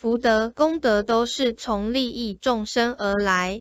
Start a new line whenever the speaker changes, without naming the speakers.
福德功德都是从利益众生而来。